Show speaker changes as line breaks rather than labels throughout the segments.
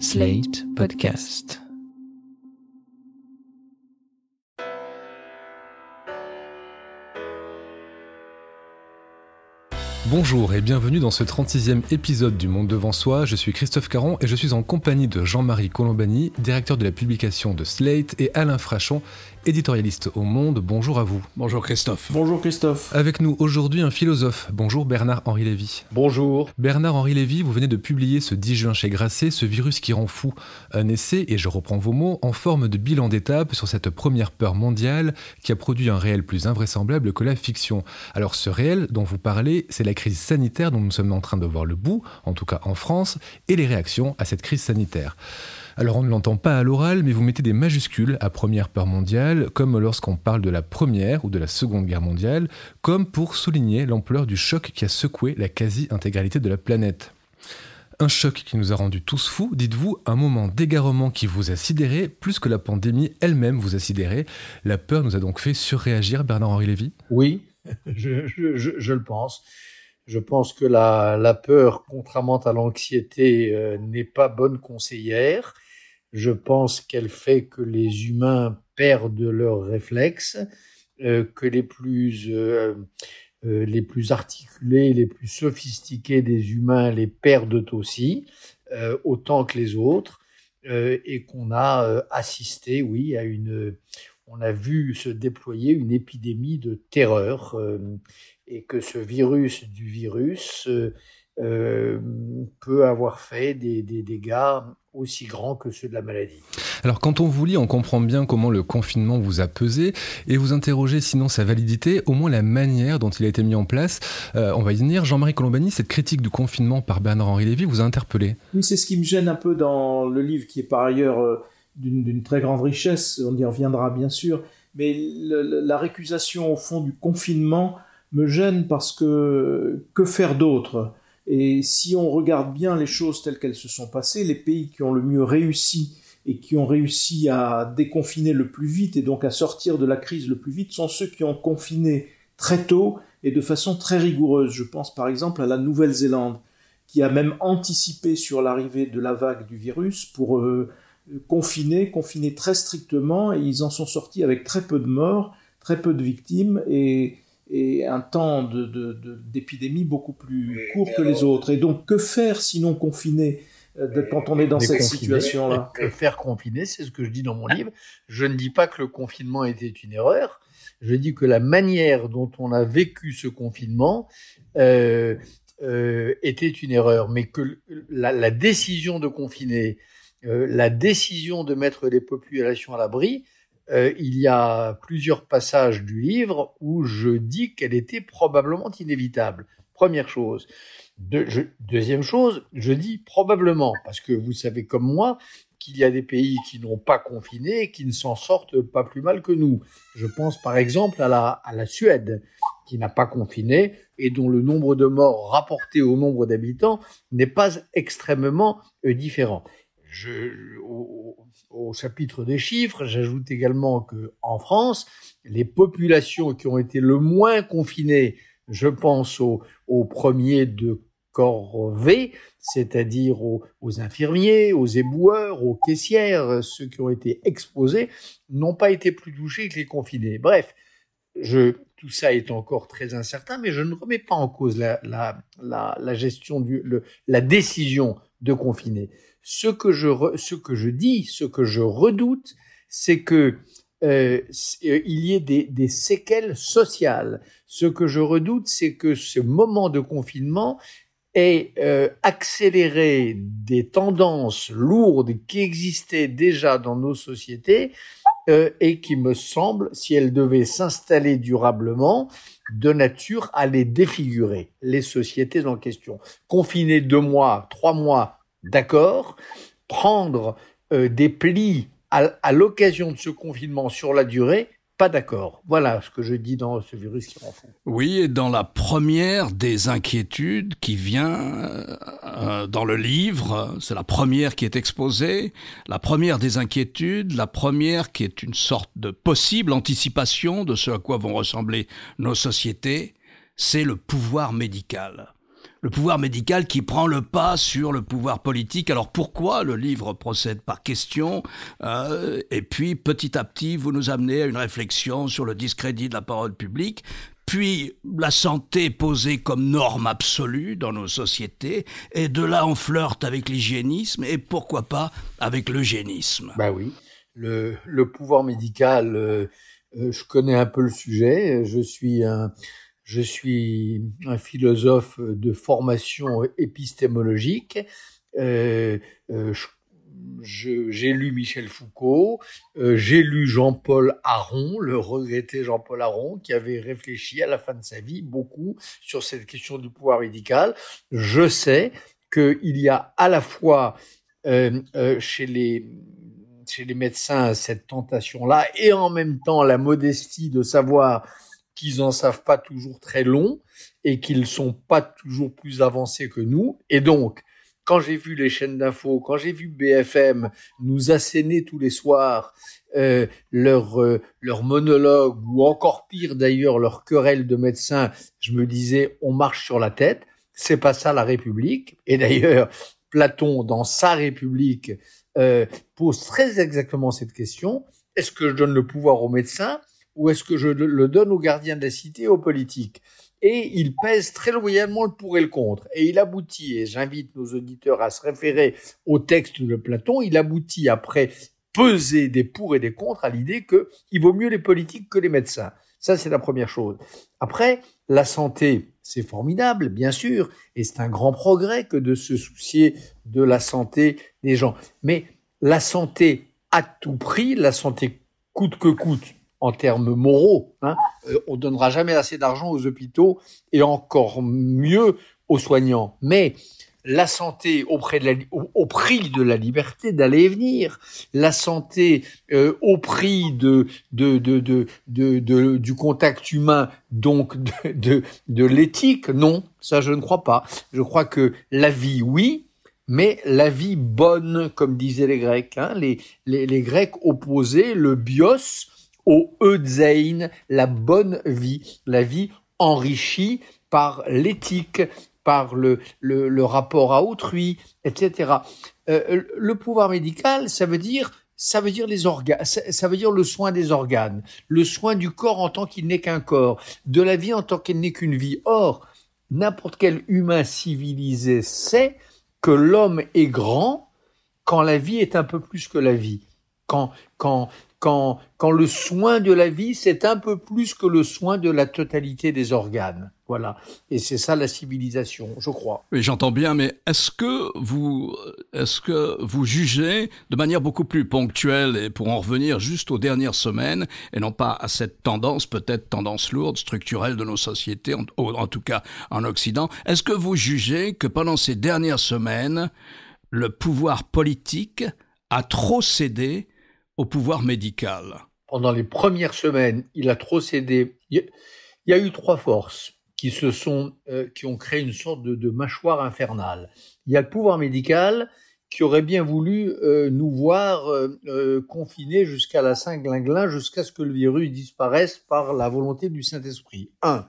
Slate Podcast.
Bonjour et bienvenue dans ce 36e épisode du Monde devant soi. Je suis Christophe Caron et je suis en compagnie de Jean-Marie Colombani, directeur de la publication de Slate, et Alain Frachon, éditorialiste au Monde. Bonjour à vous.
Bonjour Christophe.
Bonjour Christophe.
Avec nous aujourd'hui un philosophe. Bonjour Bernard-Henri Lévy.
Bonjour.
Bernard-Henri Lévy, vous venez de publier ce 10 juin chez Grasset, Ce virus qui rend fou. Un essai, et je reprends vos mots, en forme de bilan d'étape sur cette première peur mondiale qui a produit un réel plus invraisemblable que la fiction. Alors ce réel dont vous parlez, c'est la crise sanitaire dont nous sommes en train de voir le bout, en tout cas en France, et les réactions à cette crise sanitaire. Alors on ne l'entend pas à l'oral, mais vous mettez des majuscules à Première Peur mondiale, comme lorsqu'on parle de la Première ou de la Seconde Guerre mondiale, comme pour souligner l'ampleur du choc qui a secoué la quasi-intégralité de la planète. Un choc qui nous a rendus tous fous, dites-vous, un moment d'égarement qui vous a sidéré, plus que la pandémie elle-même vous a sidéré. La peur nous a donc fait surréagir, Bernard-Henri Lévy?
Oui, je, je, le pense. Je pense que la, peur, contrairement à l'anxiété, euh, n'est pas bonne conseillère. Je pense qu'elle fait que les humains perdent leurs réflexes, euh, que les plus, euh, les plus articulés, les plus sophistiqués des humains les perdent aussi, autant que les autres, et qu'on a assisté, oui, à une, on a vu se déployer une épidémie de terreur, et que ce virus du virus peut avoir fait des, des dégâts aussi grands que ceux de la maladie.
Alors quand on vous lit, on comprend bien comment le confinement vous a pesé et vous interrogez sinon sa validité, au moins la manière dont il a été mis en place. Euh, on va y venir. Jean-Marie Colombani, cette critique du confinement par Bernard-Henri Lévy vous a interpellé
Oui, c'est ce qui me gêne un peu dans le livre qui est par ailleurs euh, d'une très grande richesse, on y reviendra bien sûr, mais le, la récusation au fond du confinement me gêne parce que que faire d'autre? Et si on regarde bien les choses telles qu'elles se sont passées, les pays qui ont le mieux réussi et qui ont réussi à déconfiner le plus vite et donc à sortir de la crise le plus vite sont ceux qui ont confiné très tôt et de façon très rigoureuse. Je pense par exemple à la Nouvelle-Zélande, qui a même anticipé sur l'arrivée de la vague du virus pour euh, confiner, confiner très strictement, et ils en sont sortis avec très peu de morts, très peu de victimes, et et un temps d'épidémie de, de, beaucoup plus court que les autres. Et donc, que faire sinon confiner euh, quand on est dans cette situation-là
Que faire confiner, c'est ce que je dis dans mon livre. Je ne dis pas que le confinement était une erreur. Je dis que la manière dont on a vécu ce confinement euh, euh, était une erreur, mais que la, la décision de confiner, euh, la décision de mettre les populations à l'abri, euh, il y a plusieurs passages du livre où je dis qu'elle était probablement inévitable. Première chose. Deuxième chose, je dis probablement, parce que vous savez comme moi qu'il y a des pays qui n'ont pas confiné et qui ne s'en sortent pas plus mal que nous. Je pense par exemple à la, à la Suède, qui n'a pas confiné et dont le nombre de morts rapporté au nombre d'habitants n'est pas extrêmement euh, différent. Au, chapitre des chiffres, j'ajoute également que en France, les populations qui ont été le moins confinées, je pense aux, premiers de corvée, c'est-à-dire aux, infirmiers, aux éboueurs, aux caissières, ceux qui ont été exposés, n'ont pas été plus touchés que les confinés. Bref, tout ça est encore très incertain, mais je ne remets pas en cause la, gestion la décision de confiner. Ce que je, re, ce que je dis, ce que je redoute, c'est que euh, il y ait des, des, séquelles sociales. Ce que je redoute, c'est que ce moment de confinement ait euh, accéléré des tendances lourdes qui existaient déjà dans nos sociétés euh, et qui me semble, si elles devaient s'installer durablement, de nature à les défigurer, les sociétés en question. Confiner deux mois, trois mois, d'accord, prendre euh, des plis à, l'occasion de ce confinement sur la durée, pas d'accord. Voilà ce que je dis dans ce virus qui rend.
Oui, et dans la première des inquiétudes qui vient euh, dans le livre, c'est la première qui est exposée, la première des inquiétudes, la première qui est une sorte de possible anticipation de ce à quoi vont ressembler nos sociétés, c'est le pouvoir médical. Le pouvoir médical qui prend le pas sur le pouvoir politique. Alors pourquoi le livre procède par question euh, Et puis petit à petit, vous nous amenez à une réflexion sur le discrédit de la parole publique puis la santé posée comme norme absolue dans nos sociétés, et de là on flirte avec l'hygiénisme, et pourquoi pas avec l'eugénisme.
Bah oui, le, pouvoir médical, euh, euh, je connais un peu le sujet, je suis un, je suis un philosophe de formation épistémologique. Euh, euh, j'ai lu Michel Foucault, euh, j'ai lu Jean-Paul Aron, le regretté Jean-Paul Aron, qui avait réfléchi à la fin de sa vie beaucoup sur cette question du pouvoir médical. Je sais qu'il y a à la fois chez les chez les médecins cette tentation-là et en même temps la modestie de savoir qu'ils en savent pas toujours très long et qu'ils sont pas toujours plus avancés que nous. Et donc, quand j'ai vu les chaînes d'infos, quand j'ai vu BFM nous asséner tous les soirs euh, leur euh, leur monologue ou encore pire d'ailleurs leur querelle de médecins, je me disais on marche sur la tête. C'est pas ça la République. Et d'ailleurs, Platon dans sa République euh, pose très exactement cette question. Est-ce que je donne le pouvoir aux médecins? Ou est-ce que je le donne aux gardiens de la cité, aux politiques Et il pèse très loyalement le pour et le contre. Et il aboutit, et j'invite nos auditeurs à se référer au texte de Platon, il aboutit après peser des pour et des contre à l'idée qu'il vaut mieux les politiques que les médecins. Ça, c'est la première chose. Après, la santé, c'est formidable, bien sûr, et c'est un grand progrès que de se soucier de la santé des gens. Mais la santé à tout prix, la santé coûte que coûte, en termes moraux. Hein. Euh, on donnera jamais assez d'argent aux hôpitaux et encore mieux aux soignants. Mais la santé auprès de la, au, prix de la liberté d'aller et venir, la santé euh, au prix de, de, de, de, du contact humain, donc de, de, l'éthique, non, ça je ne crois pas. Je crois que la vie, oui, mais la vie bonne, comme disaient les Grecs. Hein, les, les, les Grecs opposaient le bios au Euzein, la bonne vie, la vie enrichie par l'éthique, par le, le, rapport à autrui, etc. Euh, le pouvoir médical, ça veut dire ça veut dire les organes, ça veut dire le soin des organes, le soin du corps en tant qu'il n'est qu'un corps, de la vie en tant qu'elle n'est qu'une vie. Or, n'importe quel humain civilisé sait que l'homme est grand quand la vie est un peu plus que la vie. Quand, quand, quand, le soin de la vie, c'est un peu plus que le soin de la totalité des organes. Voilà. Et c'est ça la civilisation, je crois.
Oui, j'entends bien, mais est-ce que vous, est-ce que vous jugez de manière beaucoup plus ponctuelle et pour en revenir juste aux dernières semaines et non pas à cette tendance, peut-être tendance lourde, structurelle de nos sociétés, en, en tout cas en Occident, est-ce que vous jugez que pendant ces dernières semaines, le pouvoir politique a trop cédé pouvoir médical
Pendant les premières semaines, il a trop cédé. Il y a eu trois forces qui se sont, euh, qui ont créé une sorte de, mâchoire infernale. Il y a le pouvoir médical qui aurait bien voulu euh, nous voir euh, confinés jusqu'à la Saint-Glinglin, jusqu'à ce que le virus disparaisse par la volonté du Saint-Esprit. Un.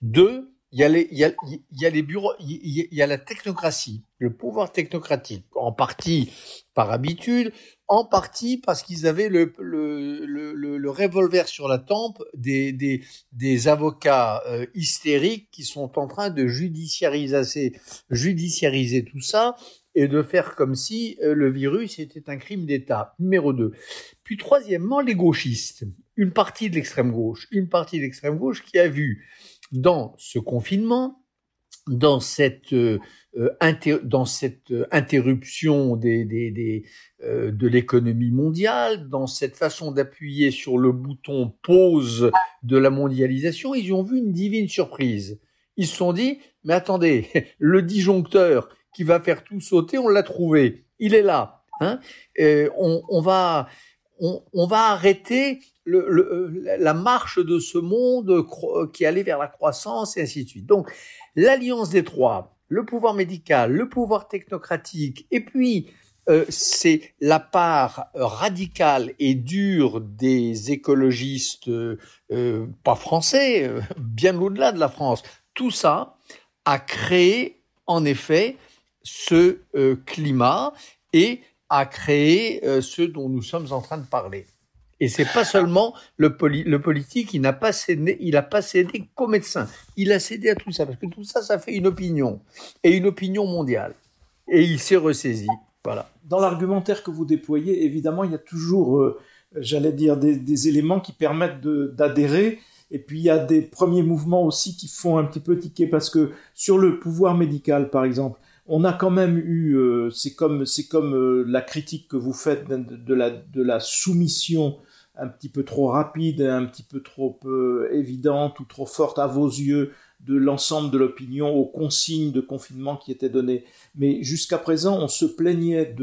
Deux, il y a les, bureaux, il y a la technocratie, le pouvoir technocratique, en partie par habitude, en partie parce qu'ils avaient le, revolver sur la tempe des avocats euh, hystériques qui sont en train de judiciariser, judiciariser tout ça et de faire comme si euh, le virus était un crime d'État. Numéro 2. Puis troisièmement, les gauchistes. Une partie de l'extrême gauche. Une partie de l'extrême gauche qui a vu dans ce confinement, dans cette, euh, dans cette interruption euh, de l'économie mondiale, dans cette façon d'appuyer sur le bouton pause de la mondialisation, ils ont vu une divine surprise. Ils se sont dit, mais attendez, le disjoncteur qui va faire tout sauter, on l'a trouvé. Il est là. Hein euh, on, va, on, va arrêter la marche de ce monde qui allait vers la croissance et ainsi de suite. Donc, l'alliance des trois, le pouvoir médical, le pouvoir technocratique, et puis euh, c'est la part radicale et dure des écologistes, euh, pas français, euh, bien au-delà de la France. Tout ça a créé en effet ce climat et a créé euh, ce dont nous sommes en train de parler. Et c'est pas seulement le, politique, il n'a pas cédé, il a pas cédé qu'aux médecins. Il a cédé à tout ça parce que tout ça, ça fait une opinion et une opinion mondiale. Et il s'est ressaisi. Voilà.
Dans l'argumentaire que vous déployez, évidemment, il y a toujours, euh, j'allais dire, des, des, éléments qui permettent d'adhérer. Et puis il y a des premiers mouvements aussi qui font un petit peu tiquer parce que sur le pouvoir médical, par exemple, on a quand même eu, euh, c'est comme, c'est comme euh, la critique que vous faites de, la, de la soumission un petit peu trop rapide, un petit peu trop euh, évidente ou trop forte à vos yeux de l'ensemble de l'opinion aux consignes de confinement qui étaient données. Mais jusqu'à présent, on se plaignait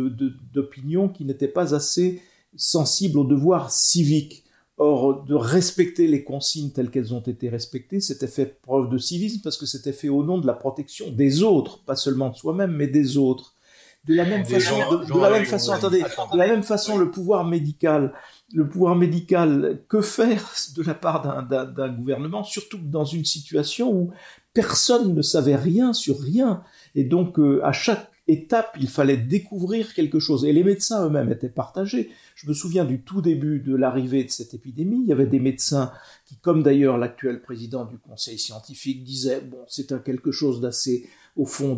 d'opinions de, qui n'étaient pas assez sensibles aux devoirs civiques. Or, de respecter les consignes telles qu'elles ont été respectées, c'était fait preuve de civisme parce que c'était fait au nom de la protection des autres, pas seulement de soi-même, mais des autres. De la même façon, de, la même façon, attendez, de la même façon, le pouvoir médical, le pouvoir médical, que faire de la part d'un gouvernement, surtout dans une situation où personne ne savait rien sur rien, et donc euh, à chaque étape, il fallait découvrir quelque chose. Et les médecins eux-mêmes étaient partagés. Je me souviens du tout début de l'arrivée de cette épidémie. Il y avait des médecins qui, comme d'ailleurs l'actuel président du conseil scientifique, disaient, bon, c'est quelque chose d'assez, au fond,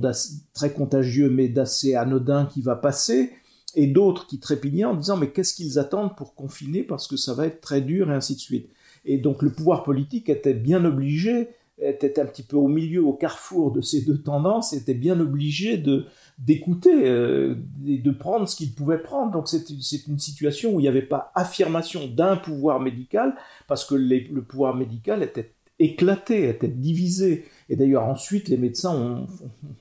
très contagieux, mais d'assez anodin qui va passer. Et d'autres qui trépignaient en disant, mais qu'est-ce qu'ils attendent pour confiner parce que ça va être très dur et ainsi de suite. Et donc le pouvoir politique était bien obligé était un petit peu au milieu, au carrefour de ces deux tendances, était bien obligé de d'écouter euh, et de prendre ce qu'il pouvait prendre. Donc c'est une situation où il n'y avait pas affirmation d'un pouvoir médical, parce que le pouvoir médical était éclaté, était divisé. Et d'ailleurs ensuite, les médecins ont,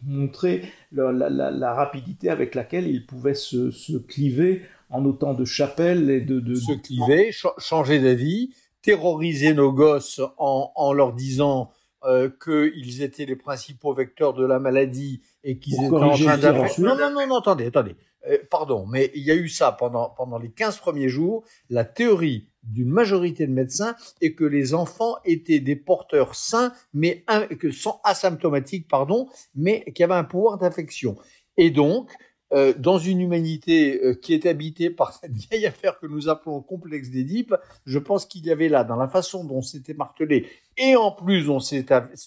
montré la, rapidité avec laquelle ils pouvaient se, cliver en autant de chapelles et de... de
se cliver, changer d'avis, terroriser nos gosses en, en leur disant euh, qu'ils étaient les principaux vecteurs de la maladie et qu'ils étaient en train d'affaire. Non, non, non, non, attendez, attendez. Euh, pardon, mais il y a eu ça pendant, pendant les 15 premiers jours. La théorie d'une majorité de médecins est que les enfants étaient des porteurs sains, mais que sans asymptomatiques, pardon, mais qui avaient un pouvoir d'infection. Et donc, euh, dans une humanité euh, qui est habitée par cette vieille affaire que nous appelons complexe d'Édipe, je pense qu'il y avait là, dans la façon dont c'était martelé, et en plus dont,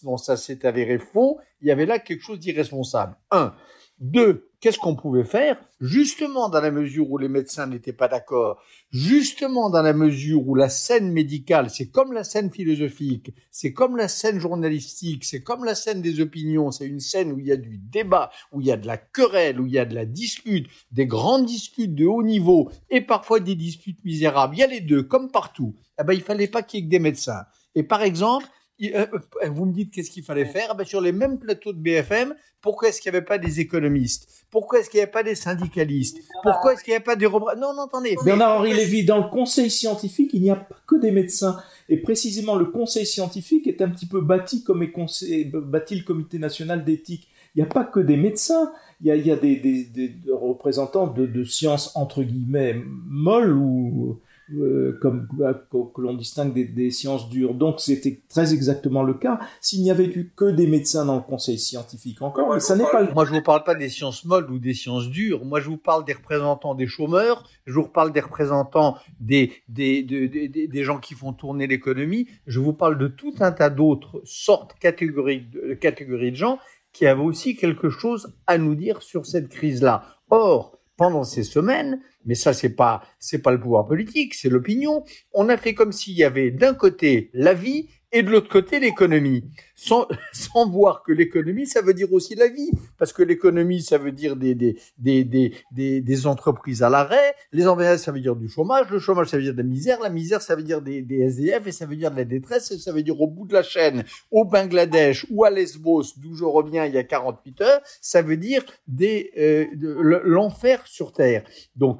dont ça s'est avéré faux, il y avait là quelque chose d'irresponsable. Un. Deux, qu'est-ce qu'on pouvait faire Justement dans la mesure où les médecins n'étaient pas d'accord, justement dans la mesure où la scène médicale, c'est comme la scène philosophique, c'est comme la scène journalistique, c'est comme la scène des opinions, c'est une scène où il y a du débat, où il y a de la querelle, où il y a de la dispute, des grandes disputes de haut niveau et parfois des disputes misérables. Il y a les deux, comme partout. Eh ben, il fallait pas qu'il y ait que des médecins. Et par exemple, vous me dites qu'est-ce qu'il fallait faire ben, Sur les mêmes plateaux de BFM, pourquoi est-ce qu'il n'y avait pas des économistes? Pourquoi est-ce qu'il n'y avait pas des syndicalistes? Pourquoi est-ce qu'il n'y avait pas des... Non, non, attendez.
Bernard-Henri Lévy, dans le conseil scientifique, il n'y a pas que des médecins. Et précisément, le conseil scientifique est un petit peu bâti comme est bâti le comité national d'éthique. Il n'y a pas que des médecins, il y a, il y a des, des, des, représentants de, de sciences entre guillemets molles ou euh, comme que, l'on distingue des, sciences dures. Donc c'était très exactement le cas. S'il n'y avait eu que des médecins dans le conseil scientifique encore, mais ça n'est pas.
Moi je vous parle pas des sciences molles ou des sciences dures. Moi je vous parle des représentants des chômeurs. Je vous parle des représentants des des, des, des gens qui font tourner l'économie. Je vous parle de tout un tas d'autres sortes catégories de, catégories de gens qui avaient aussi quelque chose à nous dire sur cette crise-là. Or pendant ces semaines, mais ça c'est pas c'est pas le pouvoir politique, c'est l'opinion. On a fait comme s'il y avait d'un côté la vie et de l'autre côté l'économie, sans, sans voir que l'économie, ça veut dire aussi la vie, parce que l'économie, ça veut dire des, des, des, des, des, entreprises à l'arrêt, les entreprises, ça veut dire du chômage, le chômage, ça veut dire de la misère, la misère, ça veut dire des, des SDF, et ça veut dire de la détresse, et ça veut dire au bout de la chaîne, au Bangladesh ou à Lesbos, d'où je reviens il y a 48 heures, ça veut dire des euh, l'enfer sur Terre. Donc,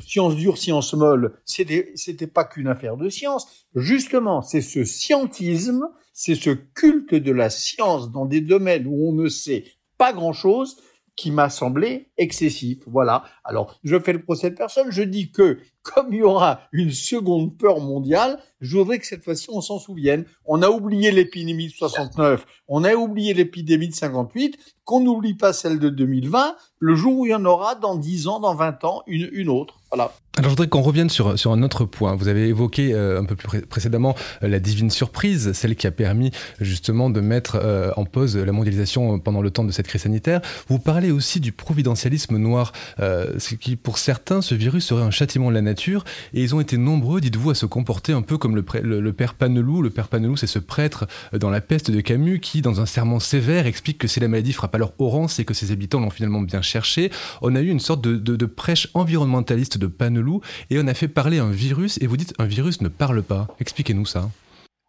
science dure, science molle, c'était pas qu'une affaire de science. Justement, c'est ce scientisme, c'est ce culte de la science dans des domaines où on ne sait pas grand-chose qui m'a semblé excessif. Voilà. Alors, je fais le procès de personne. Je dis que, comme il y aura une seconde peur mondiale, je voudrais que cette fois-ci, on s'en souvienne. On a oublié l'épidémie de 69. On a oublié l'épidémie de 58. Qu'on n'oublie pas celle de 2020, le jour où il y en aura dans 10 ans, dans 20 ans, une, une autre. Voilà.
Alors je voudrais qu'on revienne sur, sur un autre point. Vous avez évoqué euh, un peu plus précédemment euh, la divine surprise, celle qui a permis justement de mettre euh, en pause la mondialisation pendant le temps de cette crise sanitaire. Vous parlez aussi du providentialisme noir, ce qui pour certains ce virus serait un châtiment de la nature et ils ont été nombreux, dites-vous, à se comporter un peu comme le, le, père Panelou. Le père Panelou, c'est ce prêtre dans la peste de Camus qui, dans un serment sévère, explique que si la maladie frappe alors Oran, c'est que ses habitants l'ont finalement bien cherché. On a eu une sorte de, de, de prêche environnementaliste de Panelou et on a fait parler un virus et vous dites un virus ne parle pas. Expliquez-nous ça.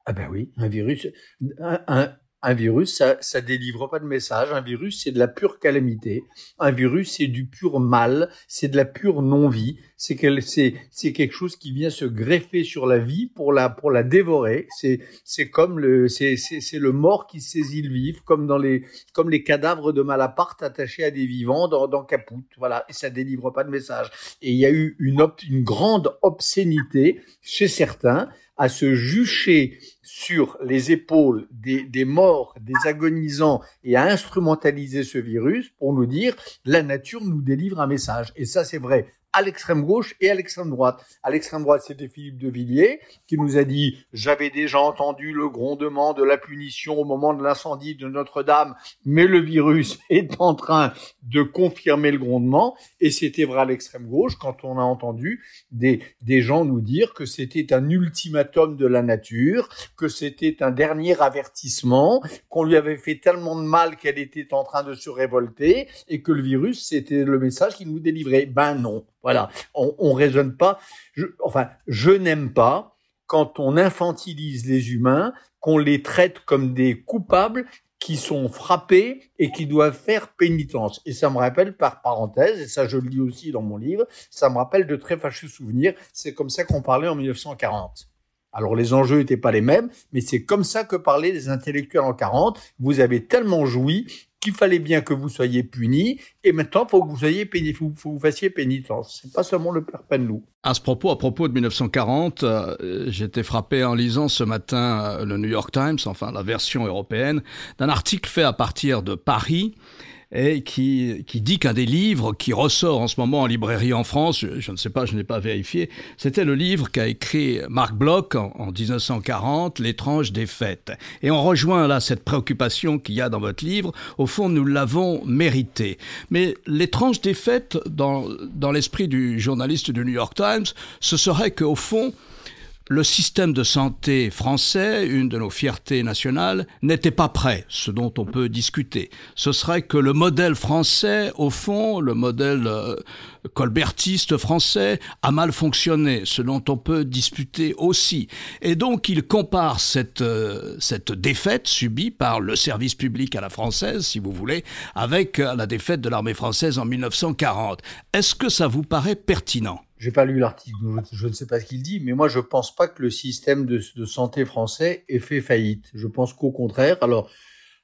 Ah ben oui, un virus, un, virus, ça, ça délivre pas de message. Un virus, c'est de la pure calamité. Un virus, c'est du pur mal. C'est de la pure non-vie. C'est quelque chose qui vient se greffer sur la vie pour la, pour la dévorer. C'est, c'est comme le, c'est, c'est, le mort qui saisit le vif, comme dans les, comme les cadavres de Malaparte attachés à des vivants dans, dans Caput. Voilà. Et ça délivre pas de message. Et il y a eu une, une grande obscénité chez certains à se jucher sur les épaules des, morts, des agonisants et à instrumentaliser ce virus pour nous dire la nature nous délivre un message. Et ça, c'est vrai à l'extrême gauche et à l'extrême droite. À l'extrême droite, c'était Philippe de Villiers qui nous a dit j'avais déjà entendu le grondement de la punition au moment de l'incendie de Notre-Dame, mais le virus est en train de confirmer le grondement. Et c'était vrai à l'extrême gauche quand on a entendu des, des gens nous dire que c'était un ultimatum de la nature, que c'était un dernier avertissement, qu'on lui avait fait tellement de mal qu'elle était en train de se révolter et que le virus, c'était le message qu'il nous délivrait. Ben non. Voilà, on, on raisonne pas. Je, enfin, je n'aime pas quand on infantilise les humains, qu'on les traite comme des coupables qui sont frappés et qui doivent faire pénitence. Et ça me rappelle, par parenthèse, et ça je le lis aussi dans mon livre, ça me rappelle de très fâcheux souvenirs. C'est comme ça qu'on parlait en 1940. Alors les enjeux n'étaient pas les mêmes, mais c'est comme ça que parlaient les intellectuels en 40. Vous avez tellement joui qu'il fallait bien que vous soyez punis, et maintenant, faut que vous soyez péni, faut, que vous fassiez pénitence. C'est pas seulement le père Penlou.
À ce propos, à propos de 1940, euh, j'étais frappé en lisant ce matin euh, le New York Times, enfin la version européenne, d'un article fait à partir de Paris et qui, qui dit qu'un des livres qui ressort en ce moment en librairie en France, je, ne sais pas, je n'ai pas vérifié, c'était le livre qu'a écrit Marc Bloch en, en 1940, L'étrange défaite. Et on rejoint là cette préoccupation qu'il y a dans votre livre. Au fond, nous l'avons mérité. Mais l'étrange défaite, dans, dans l'esprit du journaliste du New York Times, ce serait qu'au fond, le système de santé français, une de nos fiertés nationales, n'était pas prêt, ce dont on peut discuter. Ce serait que le modèle français, au fond, le modèle euh, colbertiste français, a mal fonctionné, ce dont on peut disputer aussi. Et donc il compare cette, euh, cette défaite subie par le service public à la française, si vous voulez, avec euh, la défaite de l'armée française en 1940. Est-ce que ça vous paraît pertinent?
J'ai pas lu l'article, je, ne sais pas ce qu'il dit, mais moi je pense pas que le système de, santé français ait fait faillite. Je pense qu'au contraire, alors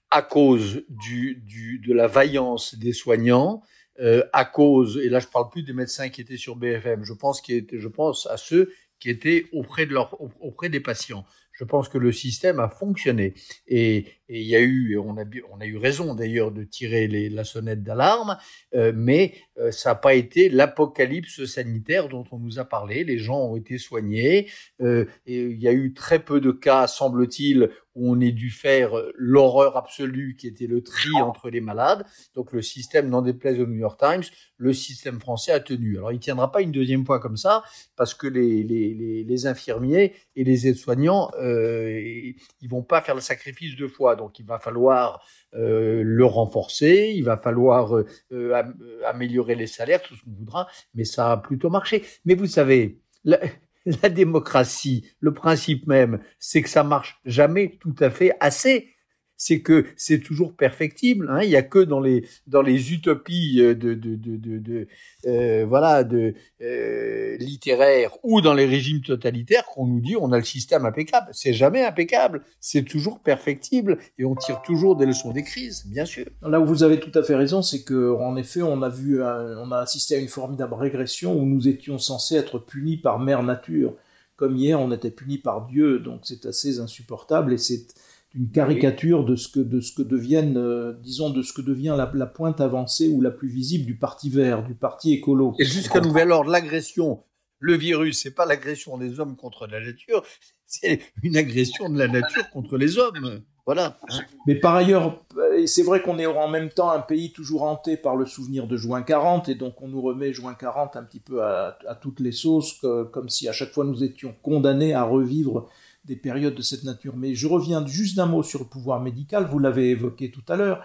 à cause du, du, de la vaillance des soignants, euh, à cause, et là je parle plus des médecins qui étaient sur BFM, je pense, étaient, je pense à ceux qui étaient auprès de leur, auprès des patients je pense que le système a fonctionné. Et, il y a eu, on a, on a eu raison d'ailleurs de tirer les, la sonnette d'alarme, euh, mais euh, ça n'a pas été l'apocalypse sanitaire dont on nous a parlé. Les gens ont été soignés. Euh, et il y a eu très peu de cas, semble-t-il, où on ait dû faire l'horreur absolue qui était le tri entre les malades. Donc le système, n'en déplaise au New York Times, le système français a tenu. Alors il tiendra pas une deuxième fois comme ça, parce que les, les, les, infirmiers et les aides-soignants, ils vont pas faire le sacrifice deux fois. Donc il va falloir euh, le renforcer, il va falloir euh, euh, améliorer les salaires, tout ce qu'on voudra, mais ça a plutôt marché. Mais vous savez, la, la démocratie, le principe même, c'est que ça marche jamais tout à fait assez c'est que c'est toujours perfectible. Hein. Il n'y a que dans les dans les utopies de de de, de, de euh, voilà de euh, littéraires ou dans les régimes totalitaires qu'on nous dit on a le système impeccable. C'est jamais impeccable. C'est toujours perfectible et on tire toujours des leçons des crises, bien sûr.
Là où vous avez tout à fait raison, c'est que en effet on a vu on a assisté à une formidable régression où nous étions censés être punis par mère nature. Comme hier, on était punis par Dieu, donc c'est assez insupportable et c'est une caricature de ce que de ce que deviennent euh, disons de ce que devient la, la, pointe avancée ou la plus visible du parti vert du parti écolo.
Et jusqu'à nouvel ordre l'agression le virus c'est pas l'agression des hommes contre la nature c'est une agression de la nature contre les hommes. Voilà.
Mais par ailleurs euh, c'est vrai qu'on est en même temps un pays toujours hanté par le souvenir de juin 40 et donc on nous remet juin 40 un petit peu à, à toutes les sauces que, comme si à chaque fois nous étions condamnés à revivre des périodes de cette nature. Mais je reviens juste d'un mot sur le pouvoir médical, vous l'avez évoqué tout à l'heure.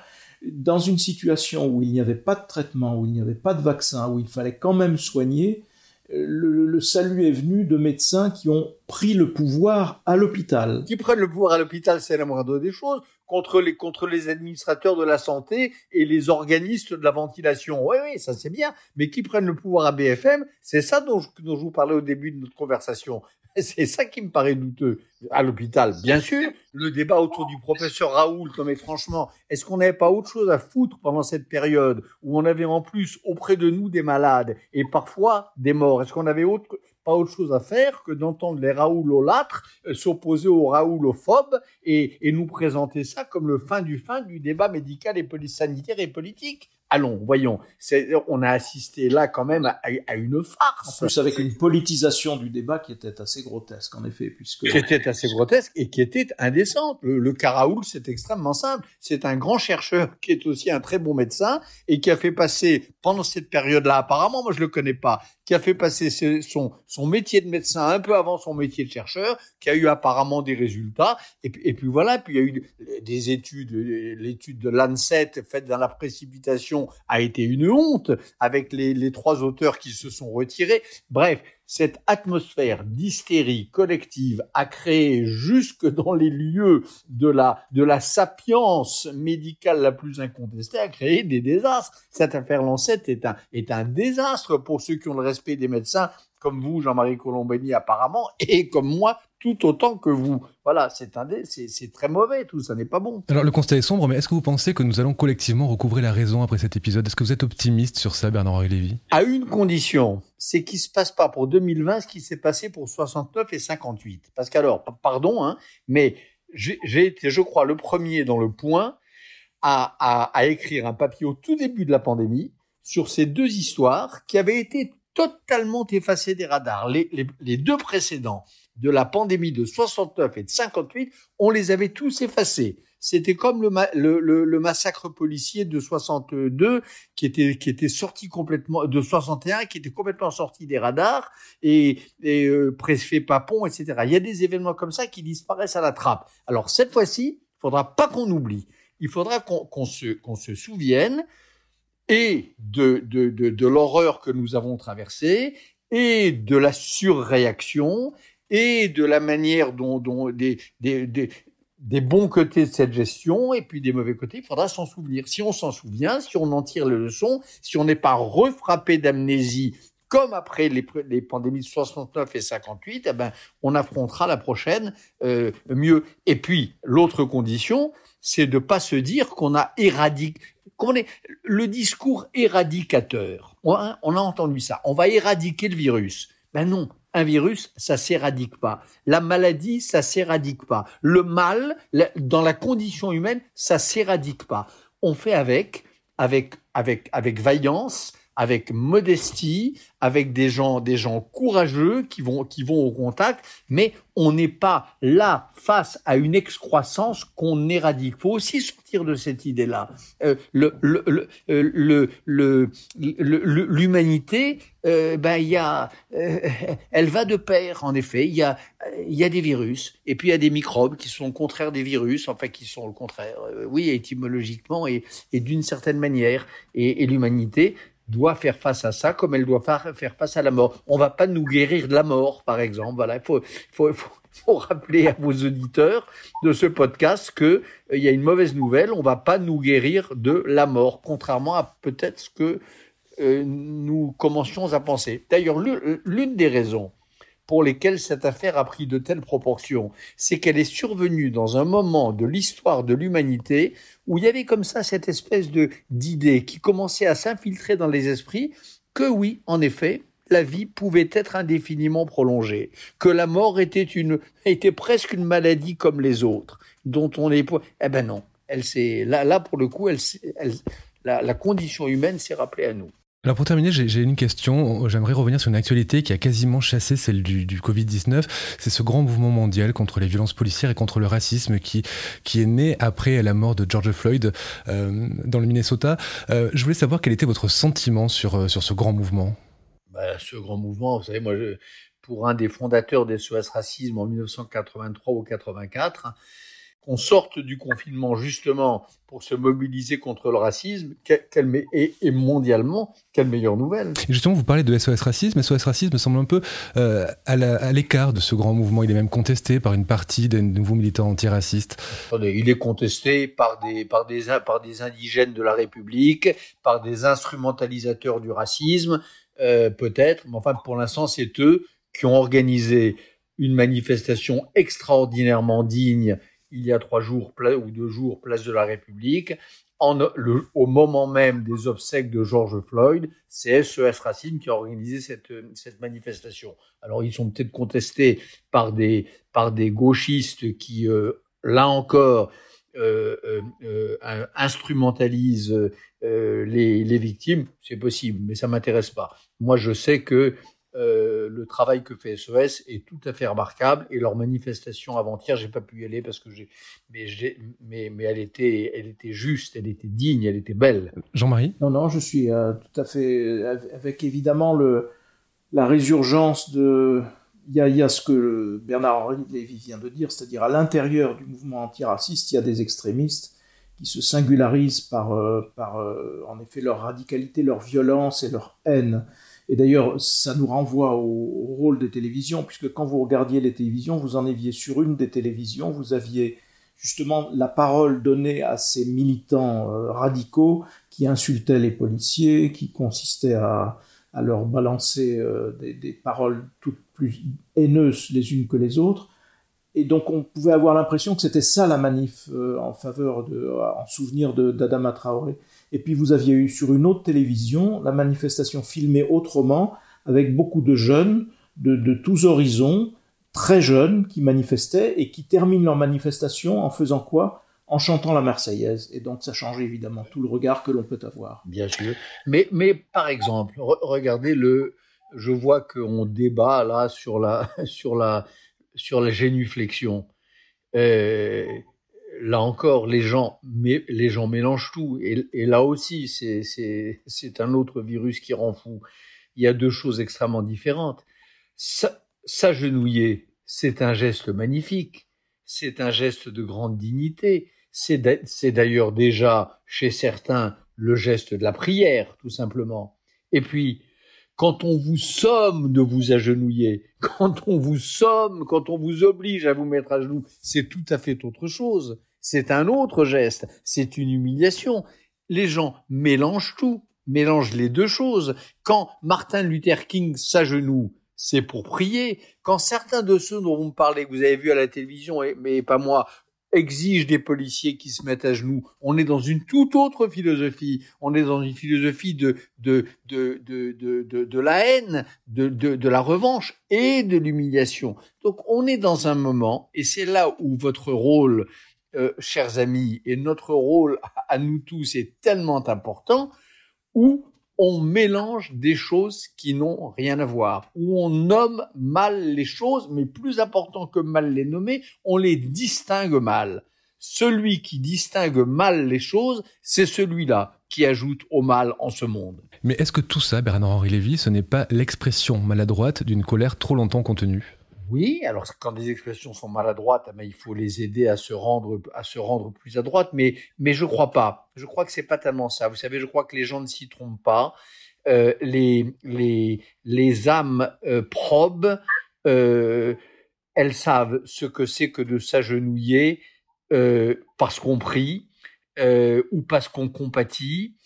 Dans une situation où il n'y avait pas de traitement, où il n'y avait pas de vaccin, où il fallait quand même soigner, le, le, salut est venu de médecins qui ont pris le pouvoir à l'hôpital.
Qui prennent le pouvoir à l'hôpital, c'est la moindre des choses, contre les, contre les administrateurs de la santé et les organistes de la ventilation. Oui, oui, ça c'est bien. Mais qui prennent le pouvoir à BFM, c'est ça dont je, vous parlais au début de notre conversation. C'est ça qui me paraît douteux. À l'hôpital, bien sûr, le débat autour du professeur Raoul, mais franchement, est-ce qu'on n'avait pas autre chose à foutre pendant cette période où on avait en plus auprès de nous des malades et parfois des morts? Est-ce qu'on avait autre, pas autre chose à faire que d'entendre les Raoulolâtres euh, s'opposer aux Raoulophobes et, et nous présenter ça comme le fin du fin du débat médical et sanitaire et politique allons, voyons, on a assisté là quand même à, à, une farce.
En plus avec une politisation du débat qui était assez grotesque en effet, puisque
qui était assez grotesque et qui était indécente. Le, le Caraoul, c'est extrêmement simple. C'est un grand chercheur qui est aussi un très bon médecin et qui a fait passer pendant cette période-là, apparemment, moi je le connais pas, qui a fait passer son, son métier de médecin un peu avant son métier de chercheur, qui a eu apparemment des résultats, et, et puis voilà, puis il y a eu des études, l'étude de Lancet faite dans la précipitation a été une honte, avec les, trois auteurs qui se sont retirés. Bref, cette atmosphère d'hystérie collective a créé jusque dans les lieux de la, de la sapience médicale la plus incontestée, a créé des désastres. Cette affaire Lancette est un, est un désastre pour ceux qui ont le respect des médecins, comme vous, Jean-Marie Colombani, apparemment, et comme moi, tout autant que vous. Voilà, c'est un c'est très mauvais, tout ça n'est pas bon.
Alors le constat est sombre, mais est-ce que vous pensez que nous allons collectivement recouvrer la raison après cet épisode? Est-ce que vous êtes optimiste sur ça, Bernard-Henri Lévy?
À une condition, c'est qu'il se passe pas pour 2020 ce qui s'est passé pour 69 et 58. Parce qu'alors, pardon, hein, mais j'ai été, je crois, le premier dans le point à, à, à écrire un papier au tout début de la pandémie sur ces deux histoires qui avaient été totalement effacées des radars. Les, les, les deux précédents, de la pandémie de 69 et de 58, on les avait tous effacés. C'était comme le, le, massacre policier de 62 qui était qui était sorti complètement de 61 qui était complètement sorti des radars et, et euh, préfet Papon etc. Il y a des événements comme ça qui disparaissent à la trappe. Alors cette fois-ci, il faudra pas qu'on oublie. Il faudra qu'on se se souvienne et de, de, de l'horreur que nous avons traversée et de la surréaction et de la manière dont, dont des, des, des, des bons côtés de cette gestion et puis des mauvais côtés, il faudra s'en souvenir. Si on s'en souvient, si on en tire les leçons, si on n'est pas refrappé d'amnésie comme après les, les, pandémies de 69 et 58, eh ben, on affrontera la prochaine euh, mieux. Et puis, l'autre condition, c'est de pas se dire qu'on a éradiqué, qu'on est le discours éradicateur. On on a entendu ça. On va éradiquer le virus. Ben non, un virus, ça s'éradique pas. La maladie, ça s'éradique pas. Le mal, dans la condition humaine, ça s'éradique pas. On fait avec, avec, avec, avec vaillance, avec modestie, avec des gens, des gens courageux qui vont, qui vont au contact, mais on n'est pas là face à une excroissance qu'on éradique. Il faut aussi sortir de cette idée-là. Euh, euh, l'humanité, euh, ben il y a, euh, elle va de pair en effet. Il y a, y a des virus et puis il y a des microbes qui sont le contraire des virus, enfin qui sont le contraire. oui, étymologiquement et, d'une certaine manière. Et l'humanité, doit faire face à ça comme elle doit faire, face à la mort. On va pas nous guérir de la mort, par exemple. Voilà, il faut, faut, faut, rappeler à vos auditeurs de ce podcast que euh, il y a une mauvaise nouvelle. On va pas nous guérir de la mort, contrairement à peut-être ce que euh, nous commencions à penser. D'ailleurs, l'une des raisons pour lesquelles cette affaire a pris de telles proportions, c'est qu'elle est survenue dans un moment de l'histoire de l'humanité où il y avait comme ça cette espèce de d'idée qui commençait à s'infiltrer dans les esprits que oui, en effet, la vie pouvait être indéfiniment prolongée, que la mort était une était presque une maladie comme les autres, dont on est eh ben non, elle s'est là là pour le coup, elle, elle la condition humaine s'est rappelée à nous.
Alors pour terminer, j'ai une question. J'aimerais revenir sur une actualité qui a quasiment chassé celle du, du Covid-19. C'est ce grand mouvement mondial contre les violences policières et contre le racisme qui, qui est né après la mort de George Floyd euh, dans le Minnesota. Euh, je voulais savoir quel était votre sentiment sur, euh, sur ce grand mouvement.
Bah, ce grand mouvement, vous savez, moi, je, pour un des fondateurs des SOS Racisme en 1983 ou 84, qu'on sorte du confinement justement pour se mobiliser contre le racisme, et, mondialement, quelle meilleure nouvelle.
justement, vous parlez de SOS Racisme. SOS Racisme semble un peu euh, à l'écart de ce grand mouvement. Il est même contesté par une partie des nouveaux militants antiracistes.
il est contesté par des, par, des, par des indigènes de la République, par des instrumentalisateurs du racisme, euh, peut-être, mais enfin pour l'instant c'est eux qui ont organisé une manifestation extraordinairement digne il y a trois jours ou deux jours, place de la République, au moment même des obsèques de George Floyd, c'est SES Racine qui a organisé cette, manifestation. Alors ils sont peut-être contestés par des, par des gauchistes qui, euh, là encore, euh, euh, instrumentalisent les, les victimes, c'est possible, mais ça m'intéresse pas. Moi, je sais que euh, le travail que fait SOS est tout à fait remarquable et leur manifestation avant-hier, j'ai pas pu y aller parce que j'ai, mais, mais, mais elle était, elle était juste, elle était digne, elle était belle.
Jean-Marie?
Non, non, je suis euh, tout à fait avec évidemment le la résurgence de. Il y a, il y a ce que Bernard-Henri Lévy vient de dire, c'est-à-dire à, l'intérieur du mouvement antiraciste, il y a des extrémistes qui se singularisent par, euh, par en effet leur radicalité, leur violence et leur haine. Et d'ailleurs, ça nous renvoie au, rôle des télévisions, puisque quand vous regardiez les télévisions, vous en aviez sur une des télévisions, vous aviez justement la parole donnée à ces militants euh, radicaux qui insultaient les policiers, qui consistaient à, leur balancer euh, des, des, paroles toutes plus haineuses les unes que les autres. Et donc on pouvait avoir l'impression que c'était ça la manif euh, en faveur de, en souvenir d'Adama Traoré. Et puis vous aviez eu sur une autre télévision la manifestation filmée autrement, avec beaucoup de jeunes de, tous horizons, très jeunes, qui manifestaient et qui terminent leur manifestation en faisant quoi? En chantant la Marseillaise. Et donc ça change évidemment tout le regard que l'on peut avoir.
Bien sûr. Mais, mais par exemple, regardez le... Je vois qu'on débat là sur la, sur la, sur la génuflexion. Euh, là encore, les gens, mais les gens mélangent tout. Et, là aussi, c'est un autre virus qui rend fou. Il y a deux choses extrêmement différentes. S'agenouiller, c'est un geste magnifique. C'est un geste de grande dignité. C'est d'ailleurs déjà, chez certains, le geste de la prière, tout simplement. Et puis, quand on vous somme de vous agenouiller, quand on vous somme, quand on vous oblige à vous mettre à genoux, c'est tout à fait autre chose c'est un autre geste, c'est une humiliation. Les gens mélangent tout, mélangent les deux choses. Quand Martin Luther King s'agenouille, c'est pour prier. Quand certains de ceux dont vous me parlez, que vous avez vu à la télévision, mais pas moi, exigent des policiers qui se mettent à genoux. On est dans une toute autre philosophie. On est dans une philosophie de de de de de, la haine, de de la revanche et de l'humiliation. Donc on est dans un moment, et c'est là où votre rôle euh, chers amis, et notre rôle à nous tous est tellement important, où on mélange des choses qui n'ont rien à voir, où on nomme mal les choses, mais plus important que mal les nommer, on les distingue mal. Celui qui distingue mal les choses, c'est celui-là qui ajoute au mal en ce monde.
Mais est-ce que tout ça, Bernard-Henri Lévy, ce n'est pas l'expression maladroite d'une colère trop longtemps contenue?
Oui, alors quand des expressions sont maladroites, eh ben, il faut les aider à se rendre à se rendre plus à droite, mais mais je crois pas. Je crois que c'est pas tellement ça. Vous savez, je crois que les gens ne s'y trompent pas. euh, les, les, les âmes euh, probes, euh, elles savent ce que c'est que de s'agenouiller parce qu'on prie ou parce qu'on compatit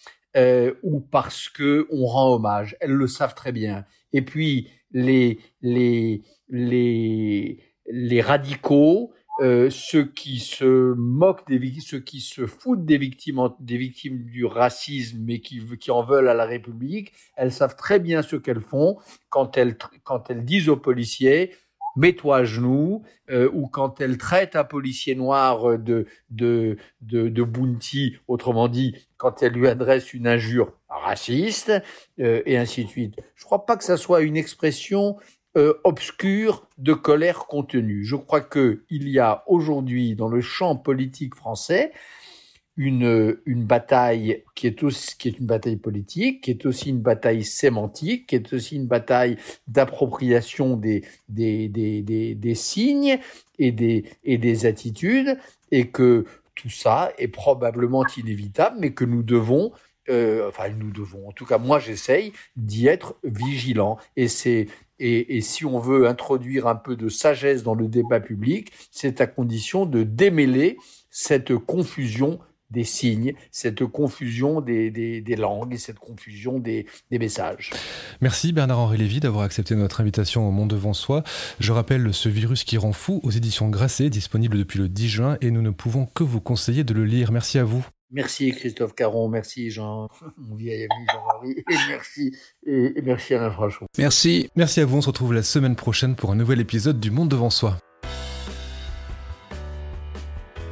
ou parce que on rend hommage. Elles le savent très bien. Et puis les les les les radicaux, euh, ceux qui se moquent des victimes, ceux qui se foutent des victimes, des victimes du racisme et qui, qui en veulent à la République, elles savent très bien ce qu'elles font quand elles, quand elles disent aux policiers mets-toi à genoux, euh, ou quand elles traitent un policier noir de, de, de, de bounty, autrement dit, quand elles lui adressent une injure raciste, euh, et ainsi de suite. Je crois pas que ça soit une expression euh, obscure de colère contenue. Je crois que il y a aujourd'hui dans le champ politique français une, une bataille qui est aussi qui est une bataille politique, qui est aussi une bataille sémantique, qui est aussi une bataille d'appropriation des des, des, des, des signes et des et des attitudes, et que tout ça est probablement inévitable, mais que nous devons euh, enfin nous devons, en tout cas moi j'essaye d'y être vigilant. Et c'est et, et, si on veut introduire un peu de sagesse dans le débat public, c'est à condition de démêler cette confusion des signes, cette confusion des, des, des langues et cette confusion des, des messages.
Merci Bernard-Henri Lévy d'avoir accepté notre invitation au Monde devant soi. Je rappelle ce virus qui rend fou aux éditions Grasset, disponible depuis le 10 juin et nous ne pouvons que vous conseiller de le lire. Merci à vous.
Merci Christophe Caron, merci Jean, mon vieil ami Jean-Marie, et merci, et, merci Alain Frachon.
Merci.
Merci à vous, on se retrouve la semaine prochaine pour un nouvel épisode du Monde devant soi.